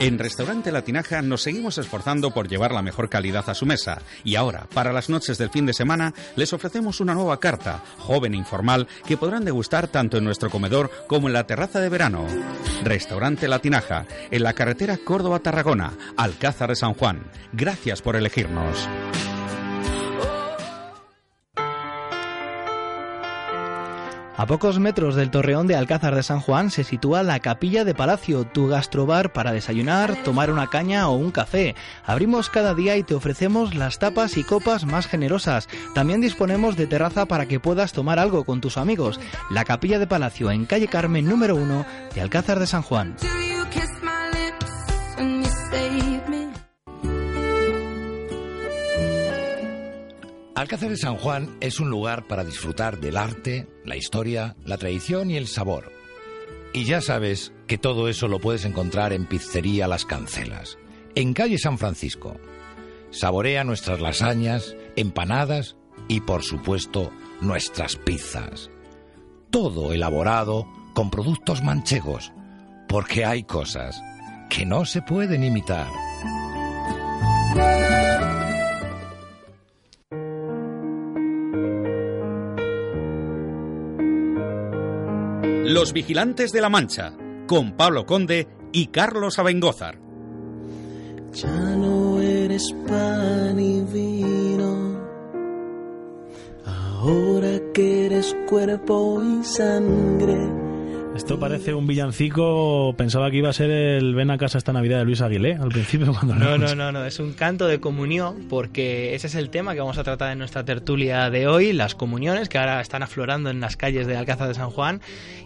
En Restaurante Latinaja nos seguimos esforzando por llevar la mejor calidad a su mesa y ahora, para las noches del fin de semana, les ofrecemos una nueva carta, joven e informal, que podrán degustar tanto en nuestro comedor como en la terraza de verano. Restaurante Latinaja, en la carretera Córdoba-Tarragona, Alcázar de San Juan. Gracias por elegirnos. A pocos metros del torreón de Alcázar de San Juan se sitúa la Capilla de Palacio, tu gastrobar para desayunar, tomar una caña o un café. Abrimos cada día y te ofrecemos las tapas y copas más generosas. También disponemos de terraza para que puedas tomar algo con tus amigos. La Capilla de Palacio en calle Carmen número 1 de Alcázar de San Juan. Alcázar de San Juan es un lugar para disfrutar del arte, la historia, la tradición y el sabor. Y ya sabes que todo eso lo puedes encontrar en Pizzería Las Cancelas, en calle San Francisco. Saborea nuestras lasañas, empanadas y, por supuesto, nuestras pizzas. Todo elaborado con productos manchegos, porque hay cosas que no se pueden imitar. Los Vigilantes de la Mancha, con Pablo Conde y Carlos Abengózar. Ya no eres pan y vino, ahora que eres cuerpo y sangre. Esto parece un villancico. Pensaba que iba a ser el Ven a casa esta Navidad de Luis Aguilé al principio cuando No, no, no, no, es un canto de comunión porque ese es el tema que vamos a tratar en nuestra tertulia de hoy, las comuniones que ahora están aflorando en las calles de Alcázar de San Juan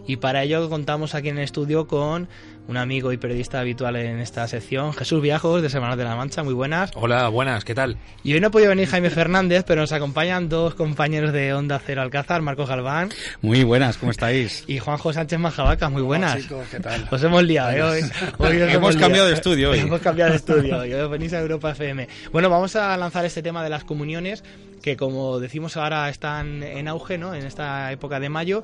y para ello contamos aquí en el estudio con un amigo y periodista habitual en esta sección, Jesús Viajos de Semana de la Mancha. Muy buenas. Hola, buenas, ¿qué tal? Y hoy no ha podido venir Jaime Fernández, pero nos acompañan dos compañeros de Onda Cero Alcázar, Marcos Galván. Muy buenas, ¿cómo estáis? Y Juanjo Sánchez Majavaca, muy buenas. chicos, ¿qué tal? Os hemos liado, ¿eh? Hoy, hoy os Hemos liado. cambiado de estudio hoy. Hemos cambiado de estudio. Hoy venís a Europa FM. Bueno, vamos a lanzar este tema de las comuniones que como decimos ahora están en auge ¿no? en esta época de mayo,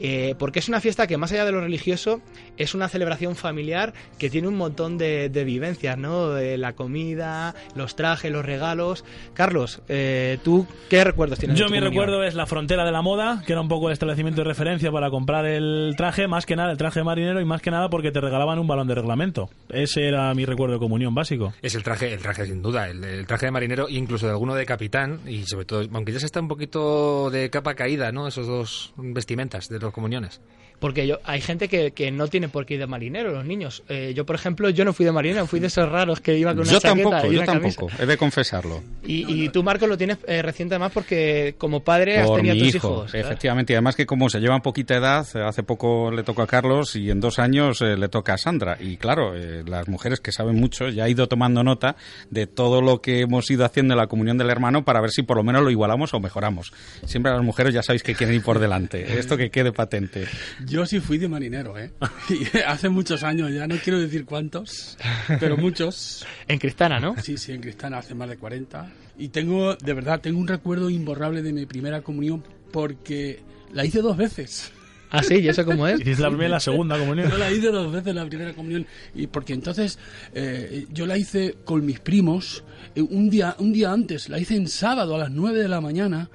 eh, porque es una fiesta que más allá de lo religioso es una celebración familiar que tiene un montón de, de vivencias, ¿no? De la comida, los trajes, los regalos. Carlos, eh, ¿tú qué recuerdos tienes? Yo de tu mi comunión? recuerdo es la frontera de la moda, que era un poco el establecimiento de referencia para comprar el traje, más que nada el traje marinero y más que nada porque te regalaban un balón de reglamento. Ese era mi recuerdo de comunión básico. Es el traje, el traje sin duda, el, el traje de marinero, incluso de alguno de capitán, y sobre aunque ya se está un poquito de capa caída, ¿no? Esos dos vestimentas de los comuniones. Porque yo, hay gente que, que no tiene por qué ir de marinero, los niños. Eh, yo, por ejemplo, yo no fui de marinero, fui de esos raros que iba con una Yo chaqueta tampoco, y yo camisa. tampoco, he de confesarlo. Y, y tú, Marcos, lo tienes eh, reciente además porque como padre has tenido mi tus hijo, hijos. ¿verdad? efectivamente. Y además que como se llevan poquita edad, hace poco le tocó a Carlos y en dos años eh, le toca a Sandra. Y claro, las mujeres que saben mucho ya ha ido tomando nota de todo lo que hemos ido haciendo en la comunión del hermano para ver si por lo menos lo igualamos o mejoramos. Siempre las mujeres ya sabéis que quieren ir por delante. Esto que quede patente. Yo sí fui de marinero, ¿eh? Y hace muchos años, ya no quiero decir cuántos, pero muchos. En Cristana, ¿no? Sí, sí, en Cristana hace más de 40. Y tengo, de verdad, tengo un recuerdo imborrable de mi primera comunión porque la hice dos veces. Ah, sí, ¿y eso cómo es? Hiciste la primera y la segunda comunión. Yo la hice dos veces la primera comunión y porque entonces eh, yo la hice con mis primos eh, un día un día antes, la hice en sábado a las 9 de la mañana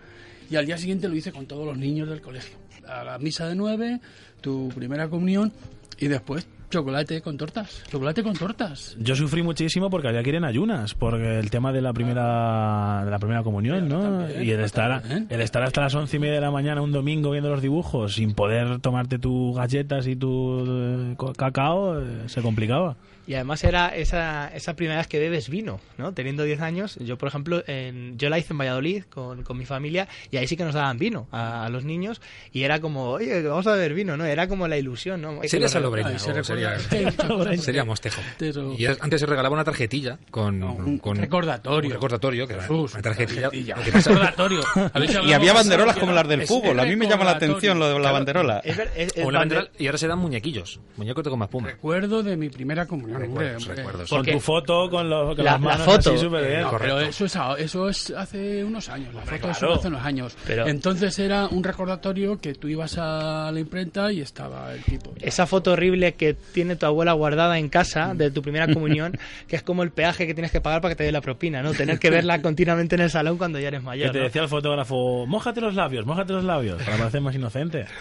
y al día siguiente lo hice con todos los niños del colegio. A la misa de 9, tu primera comunión y después chocolate con tortas, chocolate con tortas. Yo sufrí muchísimo porque había que ir en ayunas, porque el tema de la primera de la primera comunión, ¿no? también, y el estar, también. el estar hasta las once y media de la mañana un domingo viendo los dibujos sin poder tomarte tus galletas y tu eh, cacao eh, se complicaba. Y además era esa, esa primera vez que bebes vino, ¿no? Teniendo 10 años, yo por ejemplo, en, yo la hice en Valladolid con, con mi familia y ahí sí que nos daban vino a, a los niños y era como, oye, vamos a beber vino, ¿no? Era como la ilusión, ¿no? Sería Ay, se recuerda- sería, sería mostejo. Pero- Y antes se regalaba una tarjetilla con, un con recordatorio. un recordatorio, que era Jesús, una tarjetilla. tarjetilla. Recordatorio. Y había banderolas como las del Es fútbol. A mí me llama la atención lo de la banderola. Es es- es la y ahora se dan muñequillos, muñecos de goma espuma. Recuerdo de mi primera comunión. Recuerdos. Con tu foto, con, los, con La- las la manos foto. así súper bien. No, Correcto. pero eso es, eso es hace unos años, la foto claro. fue hace unos años. Pero- Entonces era un recordatorio que tú ibas a la imprenta y estaba el tipo. Esa foto horrible que tiene tu abuela guardada en casa de tu primera comunión, que es como el peaje que tienes que pagar para que te dé la propina, ¿no? Tener que verla continuamente en el salón cuando ya eres mayor. Que te ¿no? decía el fotógrafo, mójate los labios, mójate los labios, para parecer más inocente.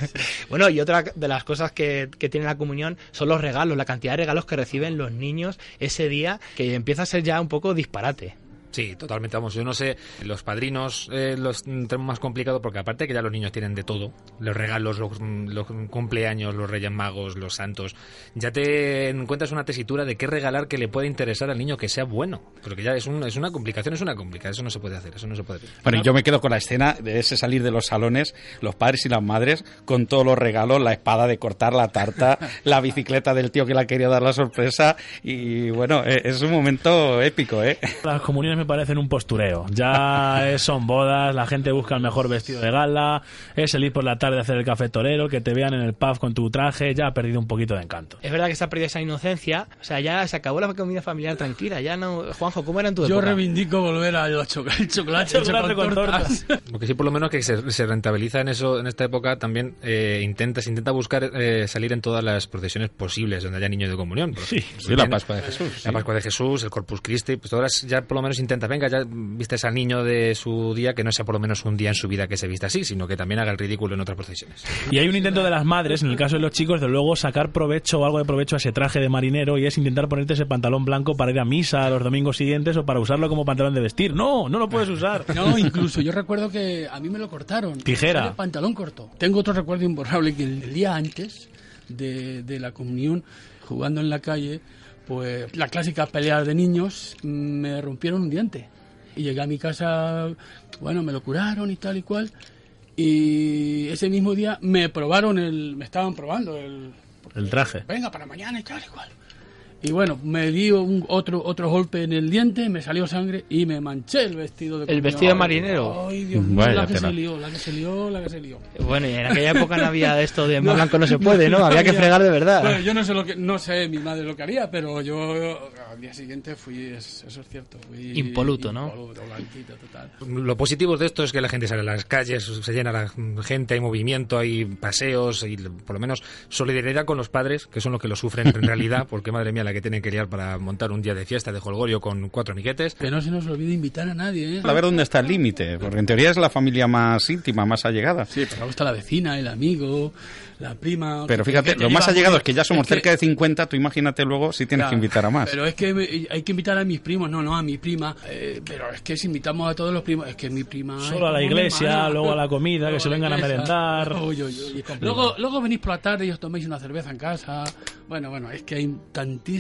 Bueno, y otra de las cosas que, que tiene la comunión son los regalos, la cantidad de regalos que reciben los niños ese día, que empieza a ser ya un poco disparate. Sí, totalmente. Vamos, yo no sé, los padrinos eh, los tenemos más complicado porque aparte que ya los niños tienen de todo, los regalos, los, los cumpleaños, los reyes magos, los santos, ya te encuentras una tesitura de qué regalar que le puede interesar al niño que sea bueno. Porque ya es, un- es una complicación, es una complicación, eso no se puede hacer, eso no se puede hacer. Bueno, y yo me quedo con la escena de ese salir de los salones, los padres y las madres, con todos los regalos, la espada de cortar la tarta, la bicicleta del tío que le quería dar la sorpresa, y bueno, eh, es un momento épico, ¿eh? Las comuniones me parecen un postureo. Ya son bodas, la gente busca el mejor vestido de gala, es el ir por la tarde a hacer el café torero, que te vean en el pub con tu traje, ya ha perdido un poquito de encanto. Es verdad que se ha perdido esa inocencia, o sea, ya se acabó la comida familiar tranquila, ya no... Juanjo, ¿cómo era en tu Yo época? reivindico volver a los choc- el chocolate, hecho Chocolate con tortas. Lo que sí, por lo menos, que se, se rentabiliza en eso en esta época también eh, intenta, se intenta buscar eh, salir en todas las procesiones posibles donde haya niños de comunión. Sí, Sí, la Pascua de Jesús. La sí. Pascua de Jesús, el Corpus Christi, pues ahora ya por lo menos intenta, venga, ya vistes al niño de su día, que no sea por lo menos un día en su vida que se vista así, sino que también haga el ridículo en otras procesiones. Y hay un intento de las madres, en el caso de los chicos, de luego sacar provecho o algo de provecho a ese traje de marinero y es intentar ponerte ese pantalón blanco para ir a misa los domingos siguientes o para usarlo como pantalón de vestir. No, no lo puedes usar. No, incluso yo recuerdo que a mí me lo cortaron. Tijera. Sale pantalón corto. Tengo otro recuerdo imborrable que el día antes de, de la comunión, jugando en la calle, pues la clásica pelea de niños, me rompieron un diente. Y llegué a mi casa, bueno, me lo curaron y tal y cual. Y ese mismo día me probaron el, me estaban probando el, El traje. venga para mañana y tal y cual. Y bueno, me dio un, otro otro golpe en el diente, me salió sangre y me manché el vestido de ¿El vestido de marinero? Ay, Dios mío, la que tela. se lió, la que se lió, la que se lió. Bueno, y en aquella época no había esto de más blanco no se puede, ¿no? Había que fregar de verdad. Bueno, yo no sé lo que no sé mi madre lo que haría, pero yo al día siguiente fui es- eso es cierto, fui Impoluto, ¿no? impoluto, blanquito, total. Lo positivo de esto es que la gente sale a las calles, se llena la gente, hay movimiento, hay paseos y por lo menos solidaridad con los padres, que son los que lo sufren en realidad, porque madre mía la que tienen que liar para montar un día de fiesta de jolgorio con cuatro amiguetes. Que no se nos olvide invitar a nadie, ¿eh? A ver dónde está el límite, porque en teoría es la familia más íntima, más allegada. Sí, pero luego está la vecina, el amigo, la prima. Pero fíjate, que lo más allegado es que ya somos es que- cerca de 50, tú imagínate luego si tienes Claro, que invitar a más. Pero es que me- hay que invitar a mis primos, no, no, a mi prima. eh, pero es que si invitamos a todos los primos, es que mi prima. Solo a la iglesia, luego a la comida, que se vengan a merendar. Luego, luego venís por la tarde y os toméis una cerveza en casa. Bueno, bueno, es que hay tantísimas.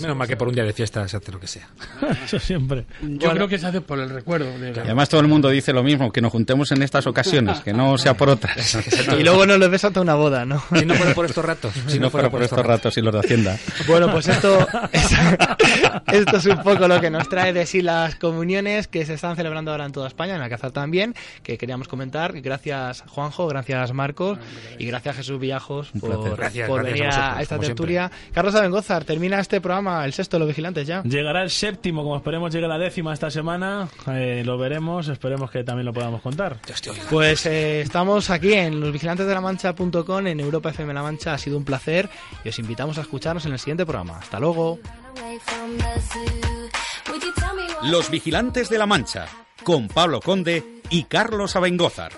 Menos mal que por un día de fiesta se hace lo que sea. Eso siempre. Yo creo que se hace por el recuerdo. de la- Y además todo el mundo dice lo mismo, que nos juntemos en estas ocasiones, que no sea por otras. Y luego nos lo ves hasta una boda, ¿no? Si no fuera por estos ratos. si no fuera por estos ratos y los de Hacienda. Bueno, pues esto, esto es un poco lo que nos trae de sí las comuniones que se están celebrando ahora en toda España, en Alcázar también, que queríamos comentar. Gracias Juanjo, gracias Marcos y gracias Jesús Villajos por, placer. Gracias, por gracias venir a esta tertulia. Carlos Abengozar, termina este programa, el sexto de los vigilantes ya. Llegará el séptimo, como esperemos llegue la décima esta semana. Eh, lo veremos, esperemos que también lo podamos contar. Pues eh, estamos aquí en losvigilantesdelamancha.com, en Europa FM La Mancha. Ha sido un placer y os invitamos a escucharnos en el siguiente programa. Hasta luego. Los Vigilantes de la Mancha, con Pablo Conde y Carlos Abengózar.